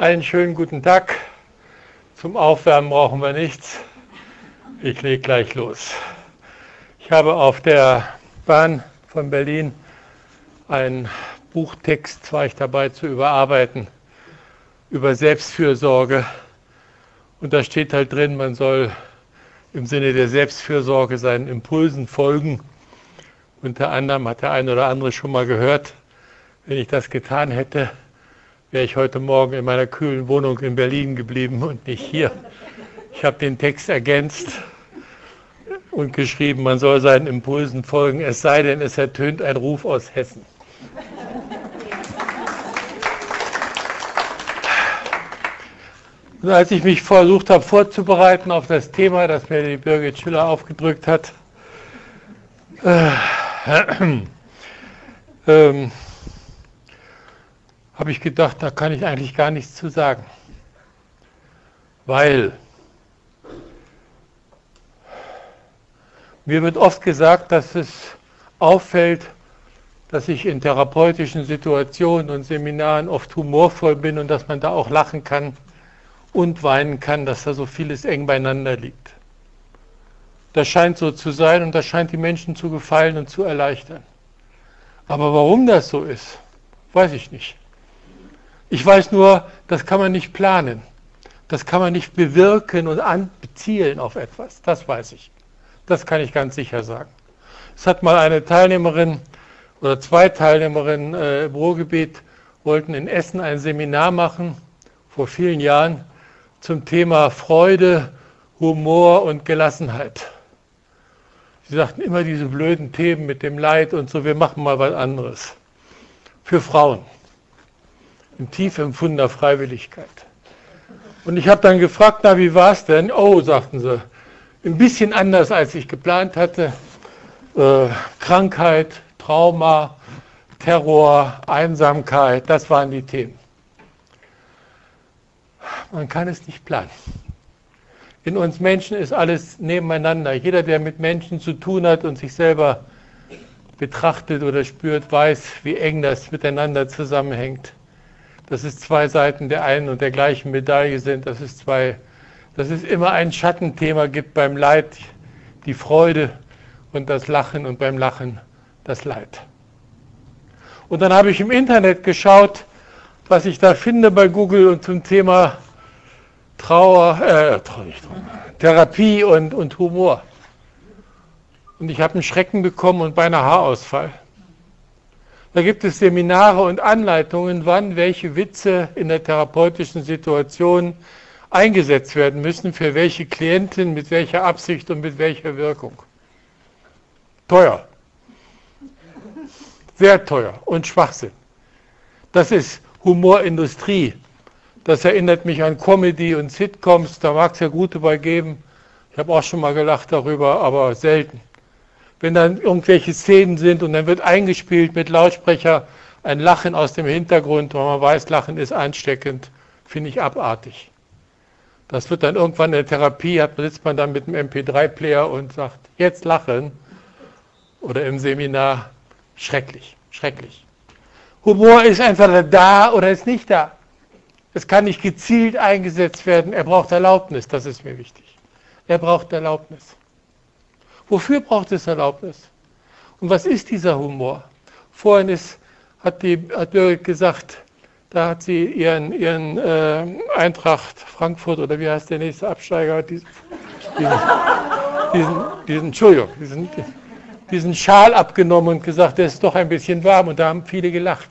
Einen schönen guten Tag. Zum Aufwärmen brauchen wir nichts. Ich lege gleich los. Ich habe auf der Bahn von Berlin einen Buchtext, war ich dabei zu überarbeiten, über Selbstfürsorge. Und da steht halt drin, man soll im Sinne der Selbstfürsorge seinen Impulsen folgen. Unter anderem hat der eine oder andere schon mal gehört, wenn ich das getan hätte, wäre ich heute Morgen in meiner kühlen Wohnung in Berlin geblieben und nicht hier. Ich habe den Text ergänzt und geschrieben, man soll seinen Impulsen folgen, es sei denn, es ertönt ein Ruf aus Hessen. Und als ich mich versucht habe vorzubereiten auf das Thema, das mir die Birgit Schiller aufgedrückt hat, äh, ähm, habe ich gedacht, da kann ich eigentlich gar nichts zu sagen. Weil mir wird oft gesagt, dass es auffällt, dass ich in therapeutischen Situationen und Seminaren oft humorvoll bin und dass man da auch lachen kann und weinen kann, dass da so vieles eng beieinander liegt. Das scheint so zu sein und das scheint die Menschen zu gefallen und zu erleichtern. Aber warum das so ist, weiß ich nicht. Ich weiß nur, das kann man nicht planen. Das kann man nicht bewirken und anzielen auf etwas. Das weiß ich. Das kann ich ganz sicher sagen. Es hat mal eine Teilnehmerin oder zwei Teilnehmerinnen äh, im Ruhrgebiet wollten in Essen ein Seminar machen vor vielen Jahren zum Thema Freude, Humor und Gelassenheit. Sie sagten immer diese blöden Themen mit dem Leid und so, wir machen mal was anderes. Für Frauen in tief empfundener Freiwilligkeit. Und ich habe dann gefragt, na, wie war es denn? Oh, sagten sie, ein bisschen anders, als ich geplant hatte. Äh, Krankheit, Trauma, Terror, Einsamkeit, das waren die Themen. Man kann es nicht planen. In uns Menschen ist alles nebeneinander. Jeder, der mit Menschen zu tun hat und sich selber betrachtet oder spürt, weiß, wie eng das miteinander zusammenhängt dass es zwei Seiten der einen und der gleichen Medaille sind, dass es, zwei, dass es immer ein Schattenthema gibt beim Leid, die Freude und das Lachen und beim Lachen das Leid. Und dann habe ich im Internet geschaut, was ich da finde bei Google und zum Thema Trauer, äh, Therapie und, und Humor. Und ich habe einen Schrecken bekommen und beinahe Haarausfall. Da gibt es Seminare und Anleitungen, wann welche Witze in der therapeutischen Situation eingesetzt werden müssen, für welche Klienten, mit welcher Absicht und mit welcher Wirkung. Teuer. Sehr teuer und Schwachsinn. Das ist Humorindustrie. Das erinnert mich an Comedy und Sitcoms. Da mag es ja gute bei geben. Ich habe auch schon mal gelacht darüber, aber selten wenn dann irgendwelche Szenen sind und dann wird eingespielt mit Lautsprecher ein Lachen aus dem Hintergrund, weil man weiß, Lachen ist ansteckend, finde ich abartig. Das wird dann irgendwann in der Therapie, sitzt man dann mit einem MP3-Player und sagt, jetzt lachen. Oder im Seminar, schrecklich, schrecklich. Humor ist entweder da oder ist nicht da. Es kann nicht gezielt eingesetzt werden. Er braucht Erlaubnis, das ist mir wichtig. Er braucht Erlaubnis. Wofür braucht es Erlaubnis? Und was ist dieser Humor? Vorhin ist, hat, die, hat Birgit gesagt, da hat sie ihren, ihren äh, Eintracht Frankfurt oder wie heißt der nächste Absteiger, diesen, diesen, diesen, diesen Entschuldigung, diesen, diesen Schal abgenommen und gesagt, der ist doch ein bisschen warm und da haben viele gelacht.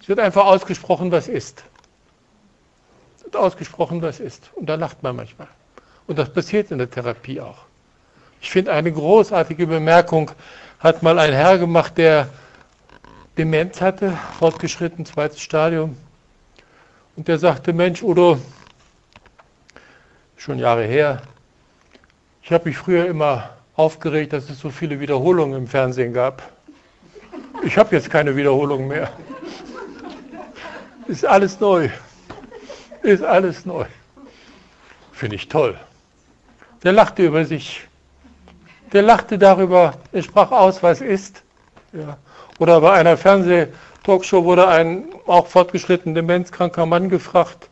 Es wird einfach ausgesprochen, was ist. Es wird ausgesprochen, was ist. Und da lacht man manchmal. Und das passiert in der Therapie auch. Ich finde eine großartige Bemerkung hat mal ein Herr gemacht, der Demenz hatte, fortgeschritten, zweites Stadium. Und der sagte, Mensch, Udo, schon Jahre her, ich habe mich früher immer aufgeregt, dass es so viele Wiederholungen im Fernsehen gab. Ich habe jetzt keine Wiederholungen mehr. Ist alles neu. Ist alles neu. Finde ich toll. Der lachte über sich. Der lachte darüber, er sprach aus, was ist. Ja. Oder bei einer Fernsehtalkshow Talkshow wurde ein auch fortgeschritten demenzkranker Mann gefragt.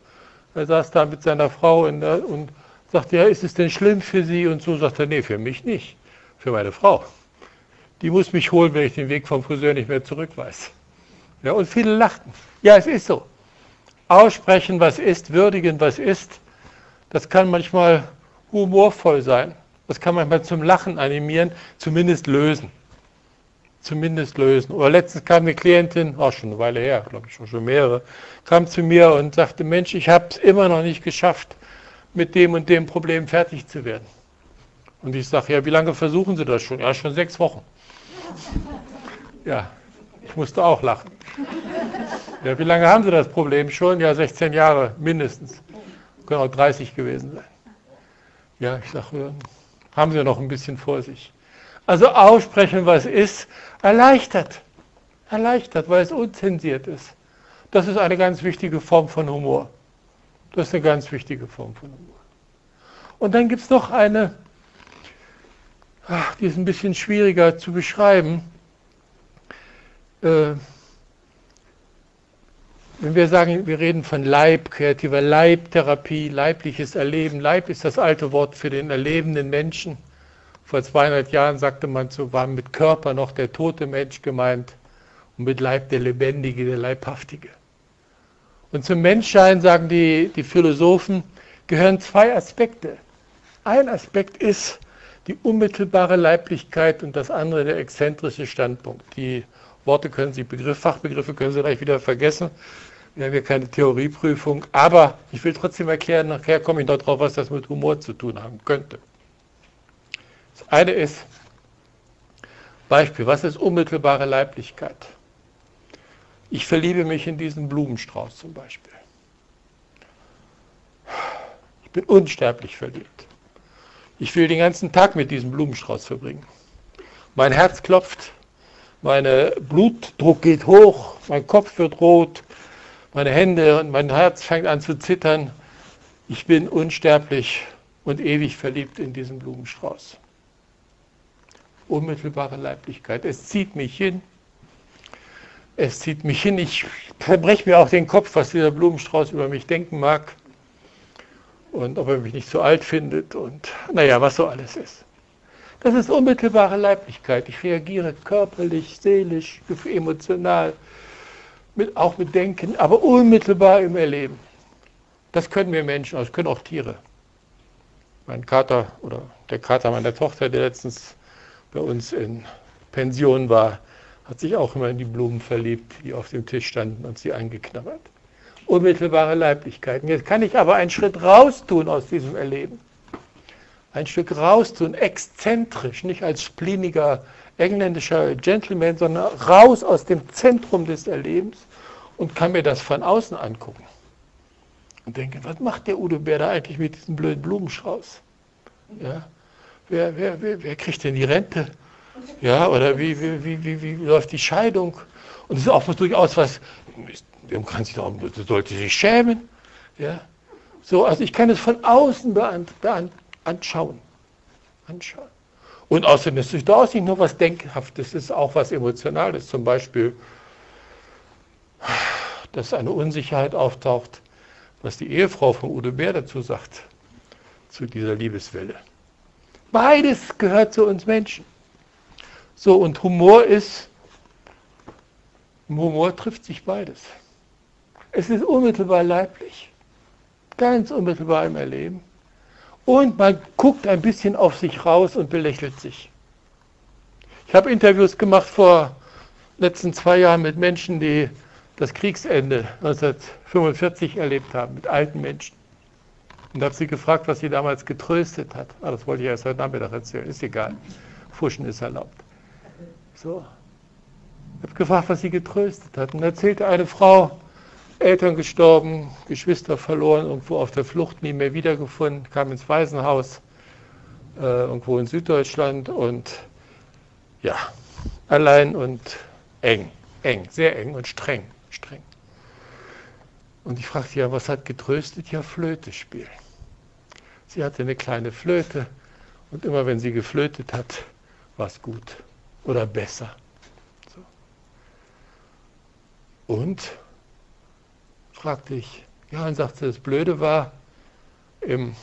Er saß da mit seiner Frau der, und sagte, ja, ist es denn schlimm für Sie? Und so sagte er, nee, für mich nicht, für meine Frau. Die muss mich holen, wenn ich den Weg vom Friseur nicht mehr zurück weiß. Ja, und viele lachten. Ja, es ist so. Aussprechen, was ist, würdigen, was ist, das kann manchmal humorvoll sein. Das kann manchmal zum Lachen animieren, zumindest lösen. Zumindest lösen. Oder letztens kam eine Klientin, auch schon eine Weile her, glaube ich schon, schon mehrere, kam zu mir und sagte, Mensch, ich habe es immer noch nicht geschafft, mit dem und dem Problem fertig zu werden. Und ich sage, ja, wie lange versuchen Sie das schon? Ja, schon sechs Wochen. Ja, ich musste auch lachen. Ja, wie lange haben Sie das Problem schon? Ja, 16 Jahre mindestens. Können auch 30 gewesen sein. Ja, ich sage, haben Sie noch ein bisschen vor sich. Also aussprechen, was ist, erleichtert. Erleichtert, weil es unzensiert ist. Das ist eine ganz wichtige Form von Humor. Das ist eine ganz wichtige Form von Humor. Und dann gibt es noch eine, ach, die ist ein bisschen schwieriger zu beschreiben. Äh, wenn wir sagen, wir reden von Leib, kreativer Leibtherapie, leibliches Erleben, Leib ist das alte Wort für den erlebenden Menschen. Vor 200 Jahren sagte man so, war mit Körper noch der tote Mensch gemeint und mit Leib der Lebendige, der Leibhaftige. Und zum Menschsein, sagen die, die Philosophen, gehören zwei Aspekte. Ein Aspekt ist die unmittelbare Leiblichkeit und das andere der exzentrische Standpunkt. Die Worte können Sie, Begriff, Fachbegriffe können Sie gleich wieder vergessen. Wir haben hier keine Theorieprüfung, aber ich will trotzdem erklären, nachher komme ich noch drauf, was das mit Humor zu tun haben könnte. Das eine ist, Beispiel, was ist unmittelbare Leiblichkeit? Ich verliebe mich in diesen Blumenstrauß zum Beispiel. Ich bin unsterblich verliebt. Ich will den ganzen Tag mit diesem Blumenstrauß verbringen. Mein Herz klopft, mein Blutdruck geht hoch, mein Kopf wird rot, meine Hände und mein Herz fängt an zu zittern. Ich bin unsterblich und ewig verliebt in diesen Blumenstrauß. Unmittelbare Leiblichkeit. Es zieht mich hin. Es zieht mich hin. Ich verbreche mir auch den Kopf, was dieser Blumenstrauß über mich denken mag. Und ob er mich nicht zu alt findet und naja, was so alles ist. Das ist unmittelbare Leiblichkeit. Ich reagiere körperlich, seelisch, emotional mit, auch mit Denken, aber unmittelbar im Erleben. Das können wir Menschen, das können auch Tiere. Mein Kater oder der Kater meiner Tochter, der letztens bei uns in Pension war, hat sich auch immer in die Blumen verliebt, die auf dem Tisch standen und sie eingeknabbert. Unmittelbare Leiblichkeiten. Jetzt kann ich aber einen Schritt raus tun aus diesem Erleben. Ein Stück raus tun, exzentrisch, nicht als spliniger engländischer Gentleman, sondern raus aus dem Zentrum des Erlebens und kann mir das von außen angucken. Und denke, was macht der Udo Bär da eigentlich mit diesem blöden Blumenstrauß? Ja? Wer, wer, wer, wer kriegt denn die Rente? Ja, oder wie, wie, wie, wie, wie läuft die Scheidung? Und es ist auch durchaus was, man kann sich doch, sollte sich schämen. Ja? So, also ich kann es von außen beant, beant, anschauen. anschauen. Und außerdem ist es durchaus nicht nur was Denkhaftes, es ist auch was Emotionales. Zum Beispiel, dass eine Unsicherheit auftaucht, was die Ehefrau von Udo Bär dazu sagt, zu dieser Liebeswelle. Beides gehört zu uns Menschen. So, und Humor ist, im Humor trifft sich beides. Es ist unmittelbar leiblich, ganz unmittelbar im Erleben und man guckt ein bisschen auf sich raus und belächelt sich. Ich habe Interviews gemacht vor letzten zwei Jahren mit Menschen, die das Kriegsende 1945 erlebt haben, mit alten Menschen. Und habe sie gefragt, was sie damals getröstet hat. Ah, das wollte ich erst heute Nachmittag erzählen, ist egal. Fuschen ist erlaubt. So. Ich habe gefragt, was sie getröstet hat. Und erzählte eine Frau, Eltern gestorben, Geschwister verloren, irgendwo auf der Flucht, nie mehr wiedergefunden, kam ins Waisenhaus, äh, irgendwo in Süddeutschland und ja, allein und eng, eng, sehr eng und streng, streng. Und ich fragte ja, was hat getröstet? Ja, Flöte spielen. Sie hatte eine kleine Flöte und immer wenn sie geflötet hat, war es gut oder besser. Und? Fragte ich. Ja, und sagte, das Blöde war, im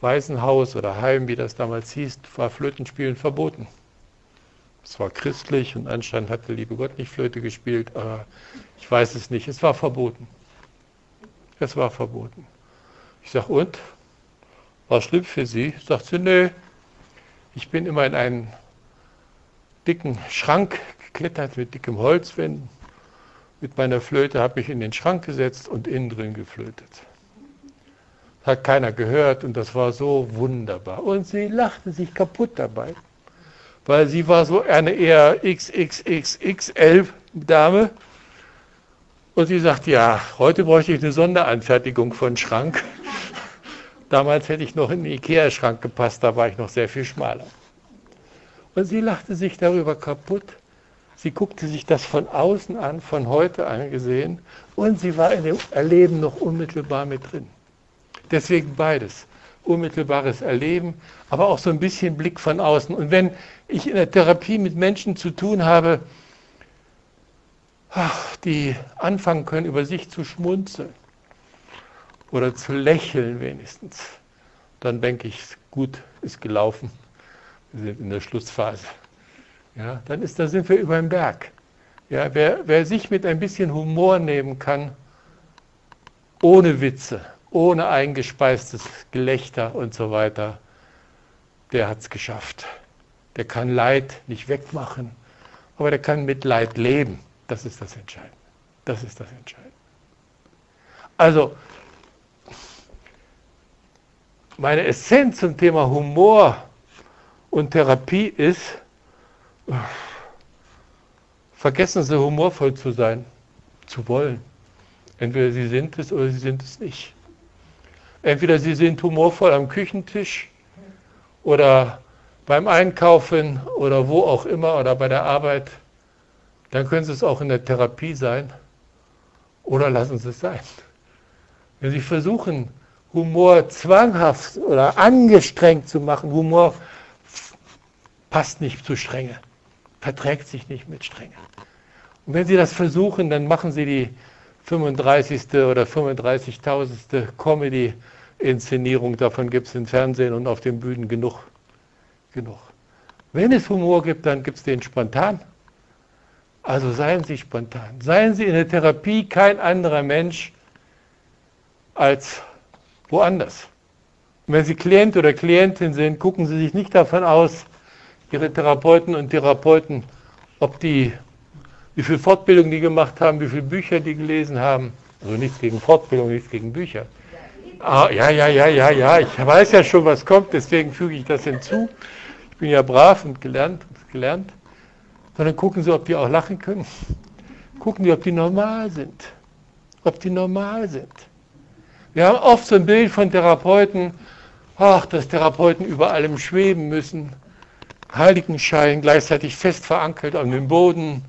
Waisenhaus oder Heim, wie das damals hieß, war Flötenspielen verboten. Es war christlich und anscheinend hat der liebe Gott nicht Flöte gespielt, aber ich weiß es nicht. Es war verboten. Es war verboten. Ich sage, und? War schlimm für Sie? Sagt sie, nö. Ich bin immer in einen dicken Schrank geklettert mit dickem Holzwänden. Mit meiner Flöte habe mich in den Schrank gesetzt und innen drin geflötet. Hat keiner gehört und das war so wunderbar. Und sie lachte sich kaputt dabei, weil sie war so eine eher XXXXL-Dame. Und sie sagt, ja, heute bräuchte ich eine Sonderanfertigung von Schrank. Damals hätte ich noch in den Ikea-Schrank gepasst, da war ich noch sehr viel schmaler. Und sie lachte sich darüber kaputt. Sie guckte sich das von außen an, von heute angesehen, und sie war in dem Erleben noch unmittelbar mit drin. Deswegen beides. Unmittelbares Erleben, aber auch so ein bisschen Blick von außen. Und wenn ich in der Therapie mit Menschen zu tun habe, die anfangen können, über sich zu schmunzeln oder zu lächeln wenigstens, dann denke ich, gut, ist gelaufen. Wir sind in der Schlussphase. Ja, dann ist, da sind wir über den Berg. Ja, wer, wer sich mit ein bisschen Humor nehmen kann, ohne Witze, ohne eingespeistes Gelächter und so weiter, der hat es geschafft. Der kann Leid nicht wegmachen, aber der kann mit Leid leben. Das ist das Entscheidende. Das ist das Entscheidende. Also, meine Essenz zum Thema Humor und Therapie ist, vergessen Sie humorvoll zu sein, zu wollen. Entweder Sie sind es oder Sie sind es nicht. Entweder Sie sind humorvoll am Küchentisch oder beim Einkaufen oder wo auch immer oder bei der Arbeit. Dann können Sie es auch in der Therapie sein oder lassen Sie es sein. Wenn Sie versuchen, Humor zwanghaft oder angestrengt zu machen, Humor passt nicht zu Strenge, verträgt sich nicht mit Strenge. Und wenn Sie das versuchen, dann machen Sie die 35. oder 35.000. Comedy-Inszenierung. Davon gibt es im Fernsehen und auf den Bühnen genug. genug. Wenn es Humor gibt, dann gibt es den spontan. Also seien Sie spontan. Seien Sie in der Therapie kein anderer Mensch als woanders. Und wenn Sie Klient oder Klientin sind, gucken Sie sich nicht davon aus, Ihre Therapeuten und Therapeuten, ob die wie viel Fortbildung die gemacht haben, wie viele Bücher die gelesen haben. Also nichts gegen Fortbildung, nichts gegen Bücher. Ah, ja, ja, ja, ja, ja, ich weiß ja schon, was kommt, deswegen füge ich das hinzu. Ich bin ja brav und gelernt und gelernt. Sondern gucken Sie, ob die auch lachen können. Gucken Sie, ob die normal sind. Ob die normal sind. Wir haben oft so ein Bild von Therapeuten, ach, dass Therapeuten über allem schweben müssen. Heiligenschein, gleichzeitig fest verankert an dem Boden,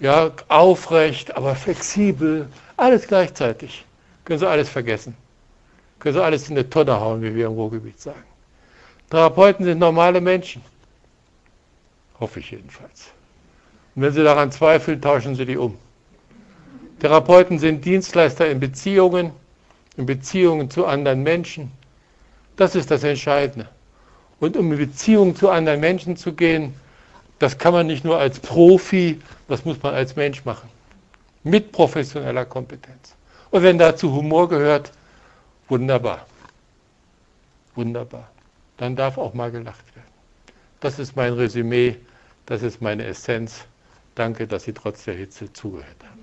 ja, aufrecht, aber flexibel, alles gleichzeitig. Können Sie alles vergessen. Können Sie alles in eine Tonne hauen, wie wir im Ruhrgebiet sagen. Therapeuten sind normale Menschen. Hoffe ich jedenfalls. Und wenn Sie daran zweifeln, tauschen Sie die um. Therapeuten sind Dienstleister in Beziehungen, in Beziehungen zu anderen Menschen. Das ist das Entscheidende. Und um in Beziehungen zu anderen Menschen zu gehen, das kann man nicht nur als Profi, das muss man als Mensch machen. Mit professioneller Kompetenz. Und wenn dazu Humor gehört, wunderbar. Wunderbar. Dann darf auch mal gelacht werden. Das ist mein Resümee, das ist meine Essenz. Danke, dass Sie trotz der Hitze zugehört haben.